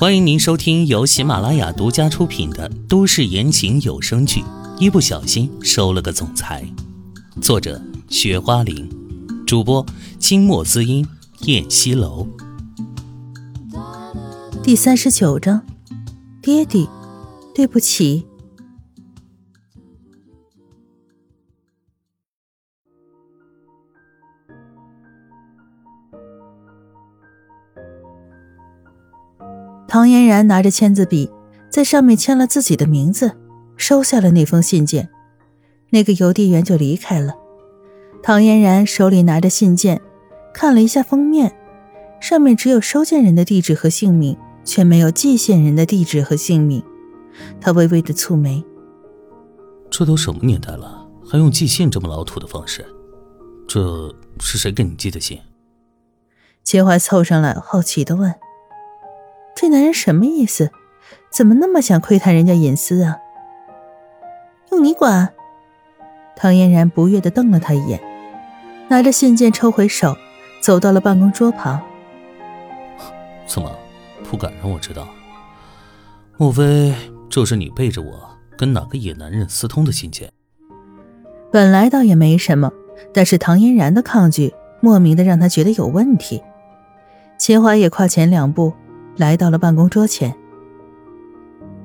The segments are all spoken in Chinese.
欢迎您收听由喜马拉雅独家出品的都市言情有声剧《一不小心收了个总裁》，作者：雪花玲，主播：清墨滋音、燕西楼。第三十九章，爹地，对不起。唐嫣然拿着签字笔，在上面签了自己的名字，收下了那封信件。那个邮递员就离开了。唐嫣然手里拿着信件，看了一下封面，上面只有收件人的地址和姓名，却没有寄信人的地址和姓名。她微微的蹙眉：“这都什么年代了，还用寄信这么老土的方式？这是谁给你寄的信？”秦淮凑上来，好奇的问。这男人什么意思？怎么那么想窥探人家隐私啊？用你管？唐嫣然不悦的瞪了他一眼，拿着信件抽回手，走到了办公桌旁。怎么，不敢让我知道？莫非这是你背着我跟哪个野男人私通的信件？本来倒也没什么，但是唐嫣然的抗拒，莫名的让他觉得有问题。秦淮也跨前两步。来到了办公桌前，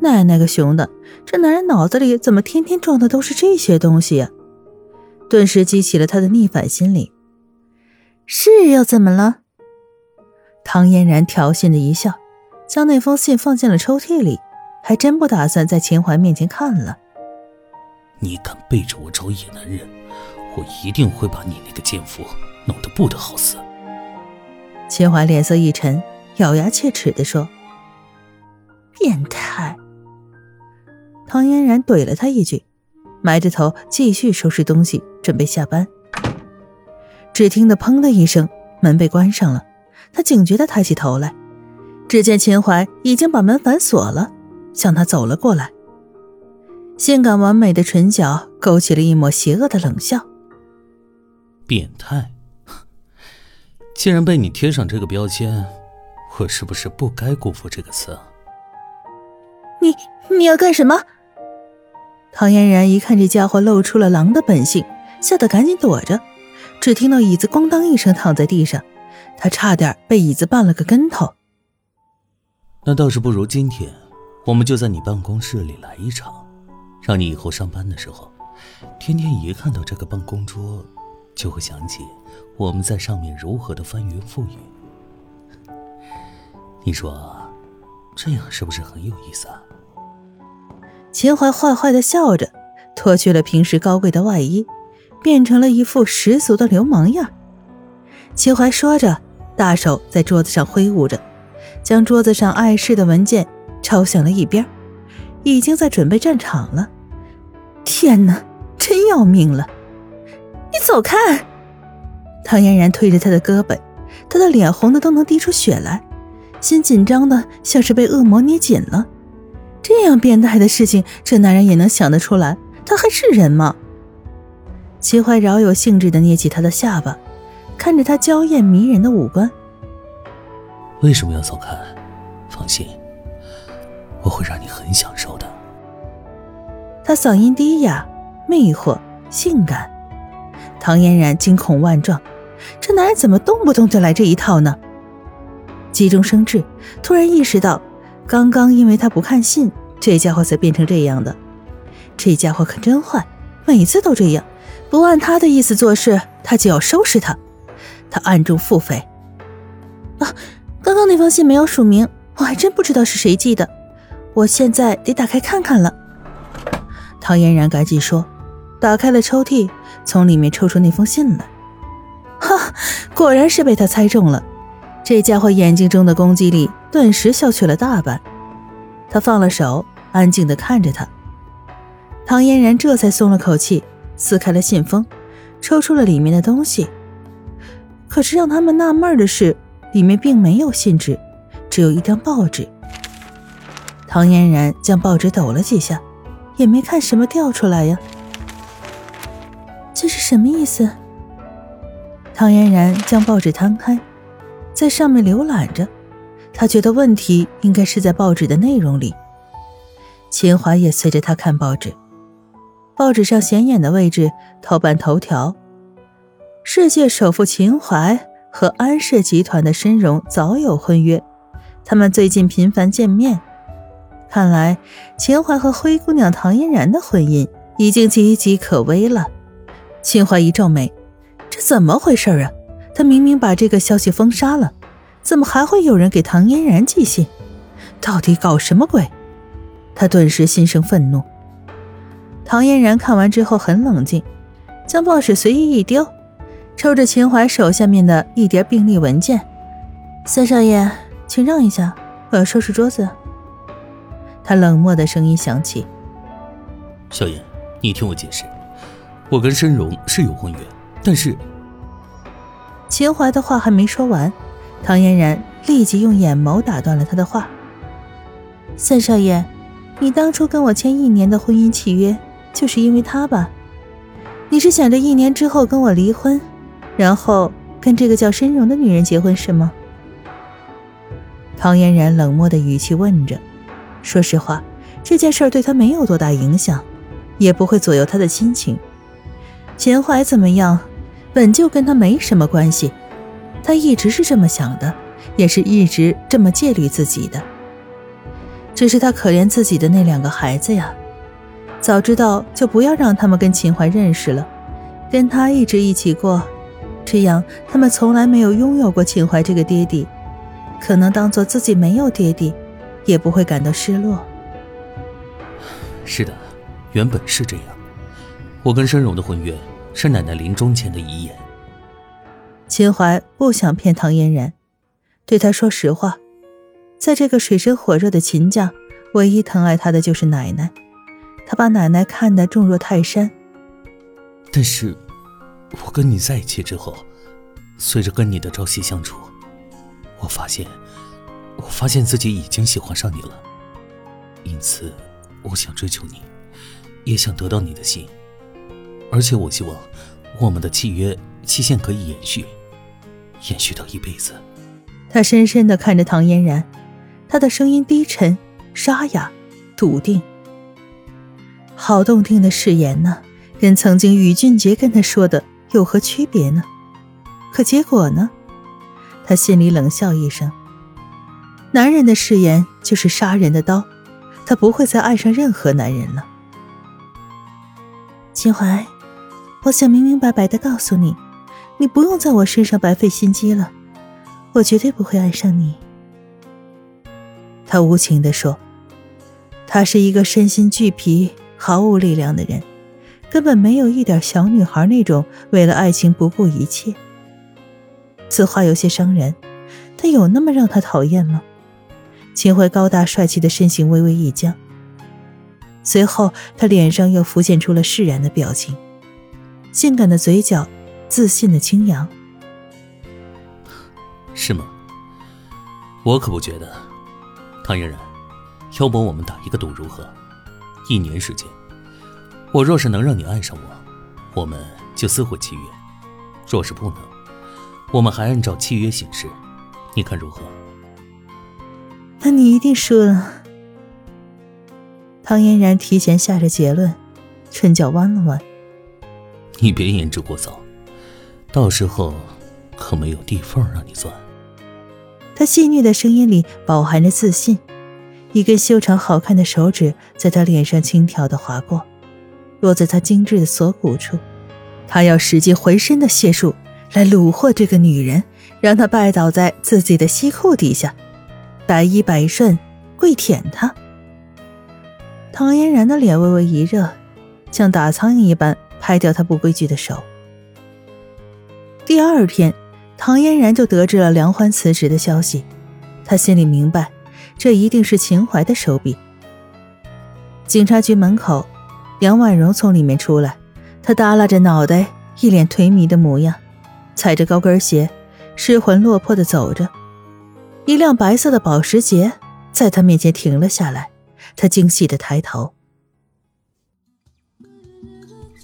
奶奶个熊的，这男人脑子里怎么天天装的都是这些东西呀？顿时激起了他的逆反心理。是又怎么了？唐嫣然挑衅的一笑，将那封信放进了抽屉里，还真不打算在秦淮面前看了。你敢背着我找野男人，我一定会把你那个奸夫弄得不得好死。秦淮脸色一沉。咬牙切齿地说：“变态！”唐嫣然怼了他一句，埋着头继续收拾东西，准备下班。只听得“砰”的一声，门被关上了。他警觉的抬起头来，只见秦淮已经把门反锁了，向他走了过来。性感完美的唇角勾起了一抹邪恶的冷笑。变态！既然被你贴上这个标签。我是不是不该辜负这个词啊？你你要干什么？唐嫣然一看这家伙露出了狼的本性，吓得赶紧躲着。只听到椅子咣当一声躺在地上，他差点被椅子绊了个跟头。那倒是不如今天，我们就在你办公室里来一场，让你以后上班的时候，天天一看到这个办公桌，就会想起我们在上面如何的翻云覆雨。你说，这样是不是很有意思啊？秦淮坏坏的笑着，脱去了平时高贵的外衣，变成了一副十足的流氓样。秦淮说着，大手在桌子上挥舞着，将桌子上碍事的文件抄向了一边，已经在准备战场了。天哪，真要命了！你走开！唐嫣然推着他的胳膊，他的脸红的都能滴出血来。心紧张的像是被恶魔捏紧了，这样变态的事情，这男人也能想得出来？他还是人吗？齐怀饶有兴致的捏起他的下巴，看着他娇艳迷人的五官。为什么要走开？放心，我会让你很享受的。他嗓音低哑、魅惑、性感，唐嫣然惊恐万状，这男人怎么动不动就来这一套呢？急中生智，突然意识到，刚刚因为他不看信，这家伙才变成这样的。这家伙可真坏，每次都这样，不按他的意思做事，他就要收拾他。他暗中腹诽：啊，刚刚那封信没有署名，我还真不知道是谁寄的。我现在得打开看看了。唐嫣然赶紧说，打开了抽屉，从里面抽出那封信来。哈，果然是被他猜中了。这家伙眼睛中的攻击力顿时消去了大半，他放了手，安静地看着他。唐嫣然这才松了口气，撕开了信封，抽出了里面的东西。可是让他们纳闷的是，里面并没有信纸，只有一张报纸。唐嫣然将报纸抖了几下，也没看什么掉出来呀。这是什么意思？唐嫣然将报纸摊开。在上面浏览着，他觉得问题应该是在报纸的内容里。秦淮也随着他看报纸，报纸上显眼的位置，头版头条：世界首富秦淮和安氏集团的申荣早有婚约，他们最近频繁见面。看来秦淮和灰姑娘唐嫣然的婚姻已经岌岌可危了。秦淮一皱眉，这怎么回事啊？他明明把这个消息封杀了，怎么还会有人给唐嫣然寄信？到底搞什么鬼？他顿时心生愤怒。唐嫣然看完之后很冷静，将报纸随意一丢，抽着秦淮手下面的一叠病历文件：“三少爷，请让一下，我要收拾桌子。”他冷漠的声音响起：“小燕，你听我解释，我跟申荣是有婚约，但是……”秦淮的话还没说完，唐嫣然立即用眼眸打断了他的话：“三少爷。”你当初跟我签一年的婚姻契约，就是因为他吧？你是想着一年之后跟我离婚，然后跟这个叫申荣的女人结婚是吗？唐嫣然冷漠的语气问着。说实话，这件事对他没有多大影响，也不会左右他的心情。秦淮怎么样，本就跟他没什么关系。他一直是这么想的，也是一直这么戒律自己的。只是他可怜自己的那两个孩子呀，早知道就不要让他们跟秦淮认识了，跟他一直一起过，这样他们从来没有拥有过秦淮这个爹地，可能当做自己没有爹地，也不会感到失落。是的，原本是这样，我跟申荣的婚约是奶奶临终前的遗言。秦淮不想骗唐嫣然，对她说实话。在这个水深火热的秦家，唯一疼爱他的就是奶奶，他把奶奶看得重若泰山。但是，我跟你在一起之后，随着跟你的朝夕相处，我发现，我发现自己已经喜欢上你了。因此，我想追求你，也想得到你的心，而且我希望我们的契约期限可以延续，延续到一辈子。他深深的看着唐嫣然。他的声音低沉、沙哑、笃定，好动听的誓言呢，跟曾经宇俊杰跟他说的有何区别呢？可结果呢？他心里冷笑一声。男人的誓言就是杀人的刀，他不会再爱上任何男人了。秦淮，我想明明白白的告诉你，你不用在我身上白费心机了，我绝对不会爱上你。他无情的说：“他是一个身心俱疲、毫无力量的人，根本没有一点小女孩那种为了爱情不顾一切。”此话有些伤人，但有那么让他讨厌吗？秦淮高大帅气的身形微微一僵，随后他脸上又浮现出了释然的表情，性感的嘴角，自信的轻扬。是吗？我可不觉得。唐嫣然，要不我们打一个赌如何？一年时间，我若是能让你爱上我，我们就撕毁契约；若是不能，我们还按照契约行事。你看如何？那你一定输了。唐嫣然提前下着结论，唇角弯了弯。你别言之过早，到时候可没有地缝让你钻。他细腻的声音里饱含着自信，一根修长好看的手指在他脸上轻佻的划过，落在他精致的锁骨处。他要使尽浑身的解数来虏获这个女人，让她拜倒在自己的西裤底下，百依百顺，跪舔他。唐嫣然的脸微微一热，像打苍蝇一般拍掉他不规矩的手。第二天。唐嫣然就得知了梁欢辞职的消息，她心里明白，这一定是秦淮的手笔。警察局门口，杨婉容从里面出来，她耷拉着脑袋，一脸颓靡的模样，踩着高跟鞋，失魂落魄地走着。一辆白色的保时捷在她面前停了下来，她惊喜地抬头。